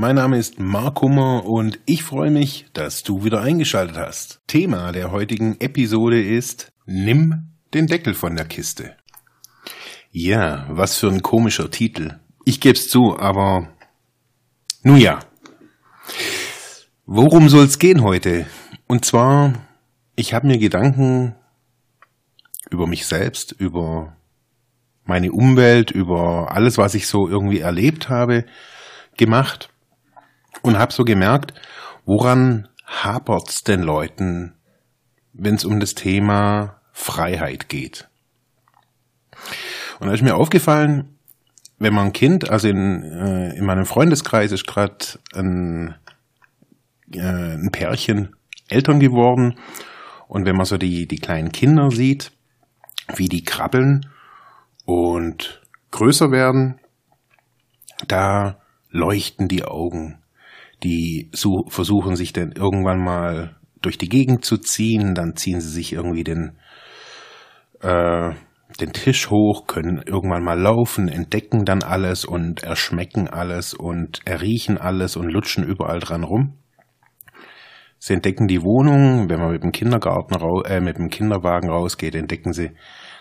Mein Name ist Mark Hummer und ich freue mich, dass du wieder eingeschaltet hast. Thema der heutigen Episode ist Nimm den Deckel von der Kiste. Ja, was für ein komischer Titel. Ich geb's zu, aber nun ja. Worum soll's gehen heute? Und zwar, ich habe mir Gedanken über mich selbst, über meine Umwelt, über alles, was ich so irgendwie erlebt habe, gemacht und habe so gemerkt, woran hapert's den Leuten, wenn es um das Thema Freiheit geht. Und da ist mir aufgefallen, wenn man ein Kind, also in, äh, in meinem Freundeskreis ist gerade ein, äh, ein Pärchen Eltern geworden und wenn man so die, die kleinen Kinder sieht, wie die krabbeln und größer werden, da leuchten die Augen. Die versuchen sich dann irgendwann mal durch die Gegend zu ziehen, dann ziehen sie sich irgendwie den äh, den Tisch hoch, können irgendwann mal laufen, entdecken dann alles und erschmecken alles und erriechen alles und lutschen überall dran rum. Sie entdecken die Wohnung, wenn man mit dem Kindergarten äh, mit dem Kinderwagen rausgeht, entdecken sie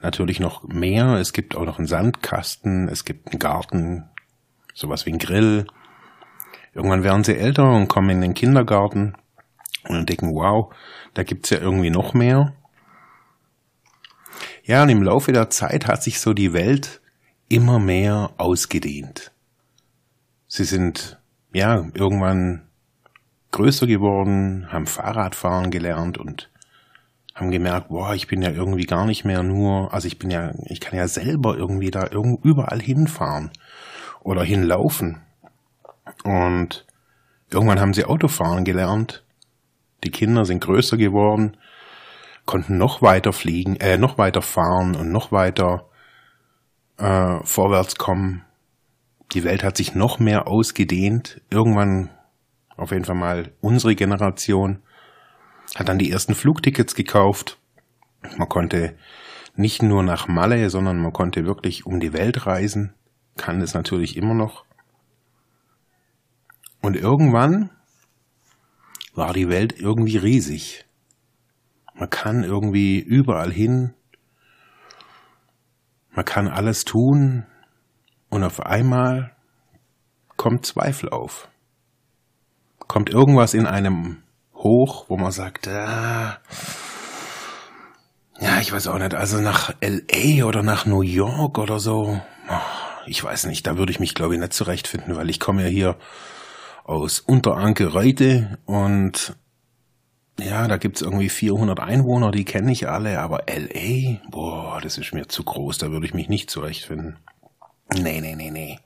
natürlich noch mehr. Es gibt auch noch einen Sandkasten, es gibt einen Garten, sowas wie ein Grill. Irgendwann werden sie älter und kommen in den Kindergarten und entdecken, wow, da gibt's ja irgendwie noch mehr. Ja, und im Laufe der Zeit hat sich so die Welt immer mehr ausgedehnt. Sie sind, ja, irgendwann größer geworden, haben Fahrradfahren gelernt und haben gemerkt, boah, ich bin ja irgendwie gar nicht mehr nur, also ich bin ja, ich kann ja selber irgendwie da überall hinfahren oder hinlaufen. Und irgendwann haben sie Autofahren gelernt. Die Kinder sind größer geworden konnten noch weiter fliegen, äh, noch weiter fahren und noch weiter äh, vorwärts kommen. Die Welt hat sich noch mehr ausgedehnt. Irgendwann, auf jeden Fall mal unsere Generation, hat dann die ersten Flugtickets gekauft. Man konnte nicht nur nach Malle, sondern man konnte wirklich um die Welt reisen. Kann es natürlich immer noch. Und irgendwann war die Welt irgendwie riesig. Man kann irgendwie überall hin. Man kann alles tun. Und auf einmal kommt Zweifel auf. Kommt irgendwas in einem hoch, wo man sagt, ah, ja, ich weiß auch nicht, also nach LA oder nach New York oder so, ich weiß nicht, da würde ich mich glaube ich nicht zurechtfinden, weil ich komme ja hier aus Unteranke Reute und ja, da gibt's irgendwie 400 Einwohner, die kenne ich alle, aber LA, boah, das ist mir zu groß, da würde ich mich nicht zurechtfinden. Nee, nee, nee, nee.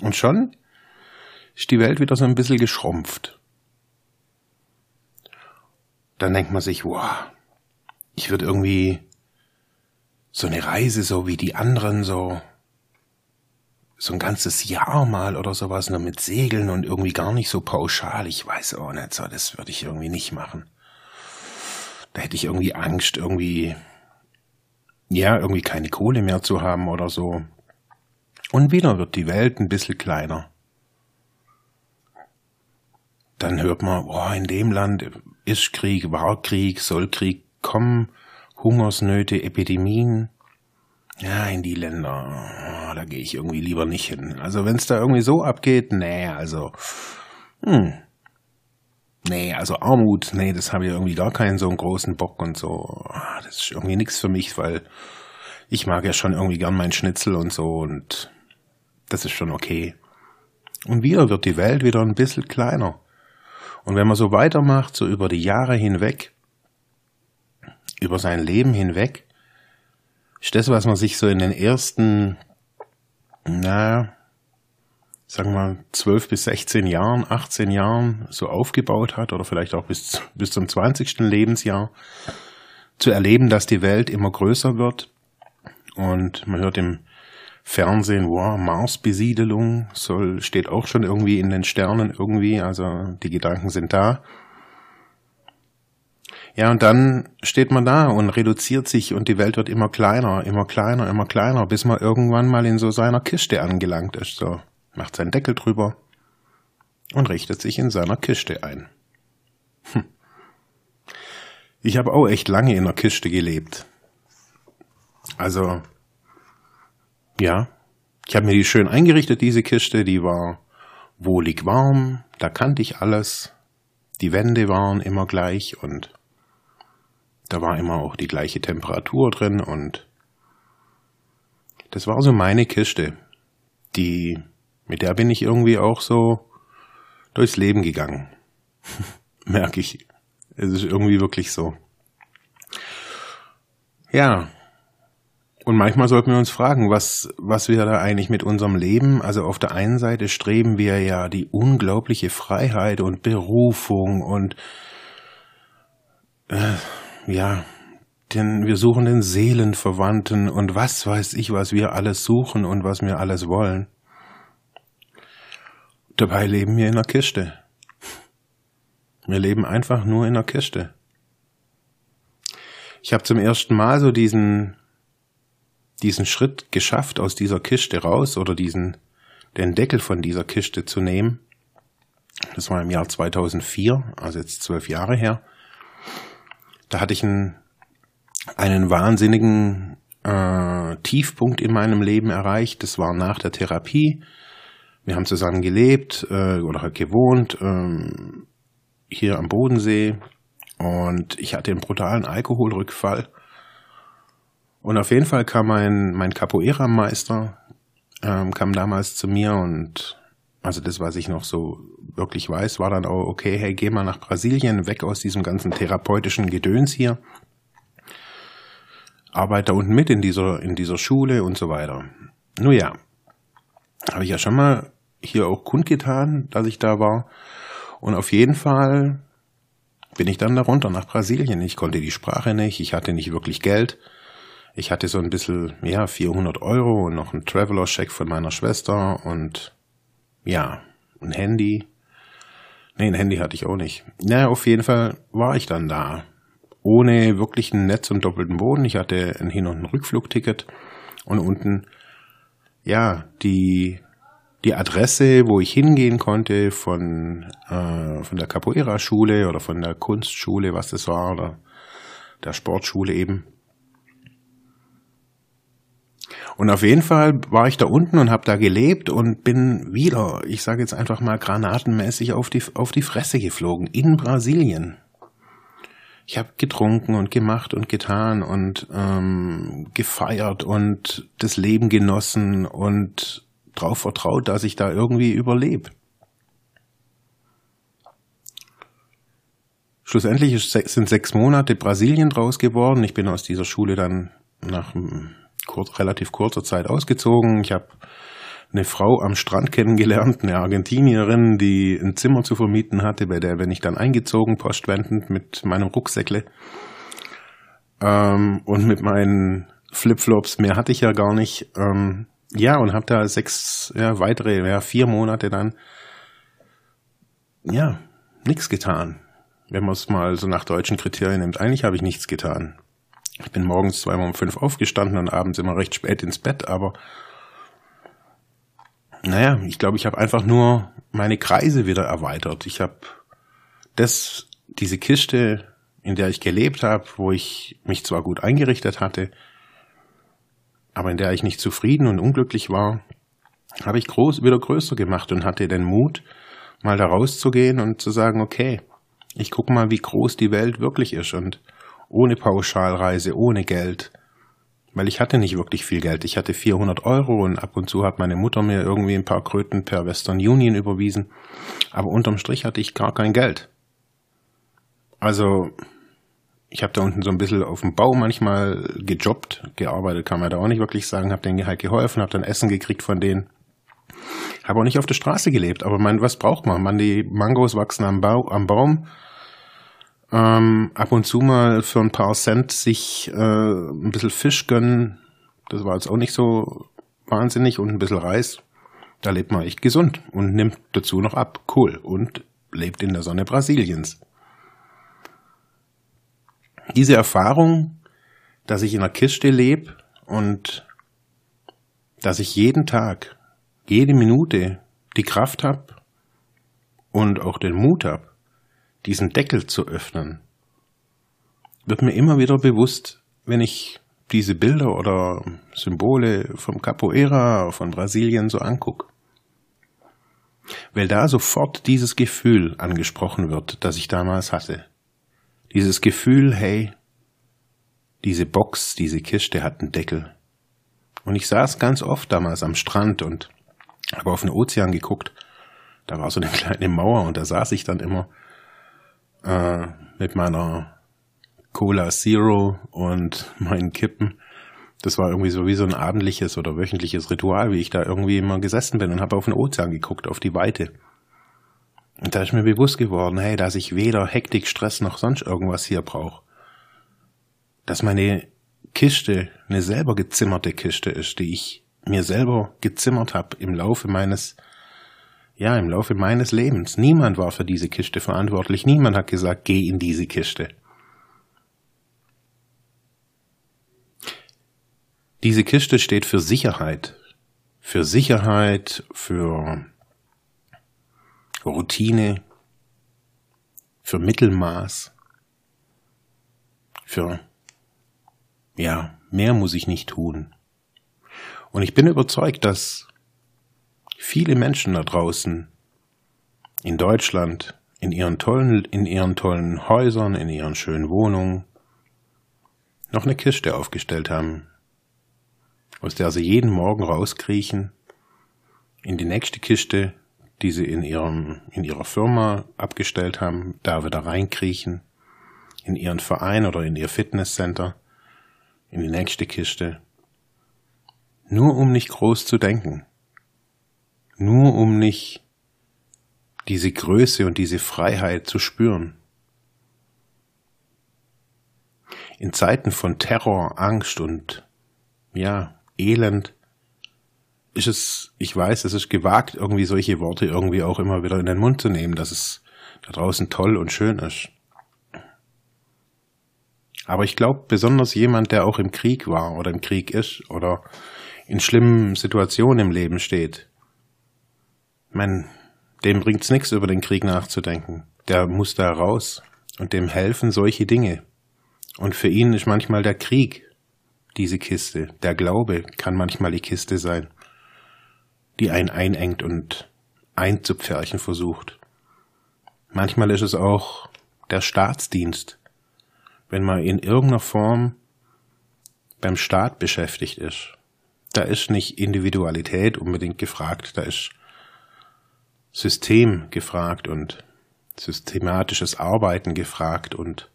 Und schon ist die Welt wieder so ein bisschen geschrumpft. Dann denkt man sich, wow, ich würde irgendwie so eine Reise so wie die anderen so so ein ganzes Jahr mal oder sowas nur mit Segeln und irgendwie gar nicht so pauschal. Ich weiß auch nicht, so, das würde ich irgendwie nicht machen. Da hätte ich irgendwie Angst, irgendwie, ja, irgendwie keine Kohle mehr zu haben oder so. Und wieder wird die Welt ein bisschen kleiner. Dann hört man, boah, in dem Land ist Krieg, war Krieg, soll Krieg kommen, Hungersnöte, Epidemien. Ja, in die Länder, oh, da gehe ich irgendwie lieber nicht hin. Also wenn es da irgendwie so abgeht, nee, also, hm, nee, also Armut, nee, das habe ich irgendwie gar keinen so einen großen Bock und so. Ah, das ist irgendwie nichts für mich, weil ich mag ja schon irgendwie gern mein Schnitzel und so und das ist schon okay. Und wieder wird die Welt wieder ein bisschen kleiner. Und wenn man so weitermacht, so über die Jahre hinweg, über sein Leben hinweg, ist das, was man sich so in den ersten, naja, sagen wir mal, 12 bis 16 Jahren, 18 Jahren so aufgebaut hat oder vielleicht auch bis, bis zum 20. Lebensjahr, zu erleben, dass die Welt immer größer wird. Und man hört im Fernsehen, wow, Marsbesiedelung soll, steht auch schon irgendwie in den Sternen irgendwie, also die Gedanken sind da. Ja, und dann steht man da und reduziert sich und die Welt wird immer kleiner, immer kleiner, immer kleiner, bis man irgendwann mal in so seiner Kiste angelangt ist. So, macht seinen Deckel drüber und richtet sich in seiner Kiste ein. Hm. Ich habe auch echt lange in der Kiste gelebt. Also, ja, ich habe mir die schön eingerichtet, diese Kiste, die war wohlig warm, da kannte ich alles. Die Wände waren immer gleich und da war immer auch die gleiche Temperatur drin und das war so meine Kiste. Die, mit der bin ich irgendwie auch so durchs Leben gegangen. Merke ich. Es ist irgendwie wirklich so. Ja. Und manchmal sollten wir uns fragen, was, was wir da eigentlich mit unserem Leben, also auf der einen Seite streben wir ja die unglaubliche Freiheit und Berufung und äh, ja, denn wir suchen den Seelenverwandten und was weiß ich, was wir alles suchen und was wir alles wollen. Dabei leben wir in der Kiste. Wir leben einfach nur in der Kiste. Ich habe zum ersten Mal so diesen diesen Schritt geschafft, aus dieser Kiste raus oder diesen den Deckel von dieser Kiste zu nehmen. Das war im Jahr 2004, also jetzt zwölf Jahre her. Da hatte ich einen, einen wahnsinnigen äh, Tiefpunkt in meinem Leben erreicht. Das war nach der Therapie. Wir haben zusammen gelebt äh, oder halt gewohnt ähm, hier am Bodensee und ich hatte einen brutalen Alkoholrückfall. Und auf jeden Fall kam mein, mein Capoeira-Meister, ähm, kam damals zu mir und also das, was ich noch so wirklich weiß, war dann auch, okay, hey, geh mal nach Brasilien, weg aus diesem ganzen therapeutischen Gedöns hier. Arbeite da unten mit in dieser, in dieser Schule und so weiter. Nun ja, habe ich ja schon mal hier auch kundgetan, dass ich da war. Und auf jeden Fall bin ich dann da runter nach Brasilien. Ich konnte die Sprache nicht, ich hatte nicht wirklich Geld. Ich hatte so ein bisschen, ja, 400 Euro und noch einen Traveler-Check von meiner Schwester und ja, ein Handy. Nee, ein Handy hatte ich auch nicht. Naja, auf jeden Fall war ich dann da. Ohne wirklich ein Netz und doppelten Boden. Ich hatte ein Hin- und ein Rückflugticket. Und unten, ja, die, die Adresse, wo ich hingehen konnte von, äh, von der Capoeira-Schule oder von der Kunstschule, was das war, oder der Sportschule eben. Und auf jeden Fall war ich da unten und habe da gelebt und bin wieder, ich sage jetzt einfach mal granatenmäßig auf die, auf die Fresse geflogen in Brasilien. Ich habe getrunken und gemacht und getan und ähm, gefeiert und das Leben genossen und darauf vertraut, dass ich da irgendwie überlebe. Schlussendlich sind sechs Monate Brasilien draus geworden. Ich bin aus dieser Schule dann nach kurz, relativ kurzer Zeit ausgezogen. Ich habe eine Frau am Strand kennengelernt, eine Argentinierin, die ein Zimmer zu vermieten hatte, bei der bin ich dann eingezogen, postwendend mit meinem Rucksäckle ähm, und mit meinen Flipflops. Mehr hatte ich ja gar nicht. Ähm, ja, und habe da sechs, ja, weitere, ja, vier Monate dann, ja, nichts getan. Wenn man es mal so nach deutschen Kriterien nimmt. Eigentlich habe ich nichts getan. Ich bin morgens zweimal um fünf aufgestanden und abends immer recht spät ins Bett, aber naja, ich glaube, ich habe einfach nur meine Kreise wieder erweitert. Ich habe das, diese Kiste, in der ich gelebt habe, wo ich mich zwar gut eingerichtet hatte, aber in der ich nicht zufrieden und unglücklich war, habe ich groß, wieder größer gemacht und hatte den Mut, mal da rauszugehen und zu sagen, okay, ich gucke mal, wie groß die Welt wirklich ist und ohne Pauschalreise, ohne Geld. Weil ich hatte nicht wirklich viel Geld. Ich hatte 400 Euro und ab und zu hat meine Mutter mir irgendwie ein paar Kröten per Western Union überwiesen. Aber unterm Strich hatte ich gar kein Geld. Also, ich habe da unten so ein bisschen auf dem Bau manchmal gejobbt, gearbeitet kann man da auch nicht wirklich sagen, habe denen halt geholfen, habe dann Essen gekriegt von denen. Habe auch nicht auf der Straße gelebt, aber man, was braucht man? Man, die Mangos wachsen am, Bau, am Baum Ähm, ab und zu mal für ein paar Cent sich äh, ein bisschen Fisch gönnen. Das war jetzt auch nicht so wahnsinnig und ein bisschen Reis. Da lebt man echt gesund und nimmt dazu noch ab. Cool. Und lebt in der Sonne Brasiliens. Diese Erfahrung, dass ich in einer Kiste lebe und dass ich jeden Tag, jede Minute die Kraft habe und auch den Mut habe, diesen Deckel zu öffnen, wird mir immer wieder bewusst, wenn ich diese Bilder oder Symbole vom Capoeira, von Brasilien so angucke. Weil da sofort dieses Gefühl angesprochen wird, das ich damals hatte. Dieses Gefühl, hey, diese Box, diese Kiste hat einen Deckel. Und ich saß ganz oft damals am Strand und habe auf den Ozean geguckt. Da war so eine kleine Mauer und da saß ich dann immer äh, mit meiner Cola Zero und meinen Kippen. Das war irgendwie so wie so ein abendliches oder wöchentliches Ritual, wie ich da irgendwie immer gesessen bin und habe auf den Ozean geguckt, auf die Weite. Und da ist mir bewusst geworden, hey, dass ich weder Hektik, Stress noch sonst irgendwas hier brauche. Dass meine Kiste eine selber gezimmerte Kiste ist, die ich mir selber gezimmert habe im Laufe meines ja, im Laufe meines Lebens. Niemand war für diese Kiste verantwortlich. Niemand hat gesagt, geh in diese Kiste. Diese Kiste steht für Sicherheit. Für Sicherheit, für Routine, für Mittelmaß, für, ja, mehr muss ich nicht tun. Und ich bin überzeugt, dass viele Menschen da draußen in Deutschland, in ihren tollen, in ihren tollen Häusern, in ihren schönen Wohnungen, noch eine Kiste aufgestellt haben, aus der sie jeden Morgen rauskriechen, in die nächste Kiste, die sie in ihrem, in ihrer Firma abgestellt haben, da wieder reinkriechen, in ihren Verein oder in ihr Fitnesscenter, in die nächste Kiste, nur um nicht groß zu denken, nur um nicht diese Größe und diese Freiheit zu spüren. In Zeiten von Terror, Angst und ja, Elend ist es, ich weiß, es ist gewagt, irgendwie solche Worte irgendwie auch immer wieder in den Mund zu nehmen, dass es da draußen toll und schön ist. Aber ich glaube, besonders jemand, der auch im Krieg war oder im Krieg ist oder in schlimmen Situationen im Leben steht, man, dem bringt's nichts, über den Krieg nachzudenken. Der muss da raus und dem helfen solche Dinge. Und für ihn ist manchmal der Krieg diese Kiste. Der Glaube kann manchmal die Kiste sein, die einen einengt und einzupferchen versucht. Manchmal ist es auch der Staatsdienst, wenn man in irgendeiner Form beim Staat beschäftigt ist. Da ist nicht Individualität unbedingt gefragt, da ist System gefragt und systematisches Arbeiten gefragt und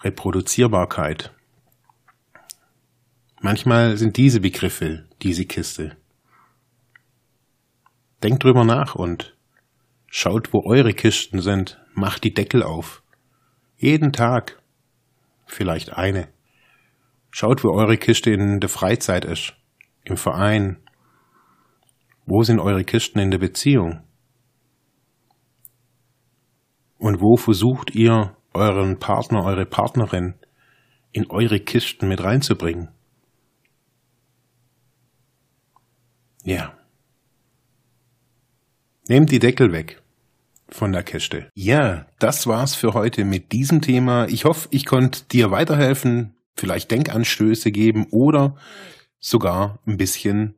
Reproduzierbarkeit. Manchmal sind diese Begriffe diese Kiste. Denkt drüber nach und schaut, wo eure Kisten sind, macht die Deckel auf. Jeden Tag. Vielleicht eine. Schaut, wo eure Kiste in der Freizeit ist. Im Verein, wo sind eure Kisten in der Beziehung? Und wo versucht ihr euren Partner, eure Partnerin in eure Kisten mit reinzubringen? Ja. Nehmt die Deckel weg von der Kiste. Ja, das war's für heute mit diesem Thema. Ich hoffe, ich konnte dir weiterhelfen, vielleicht Denkanstöße geben oder sogar ein bisschen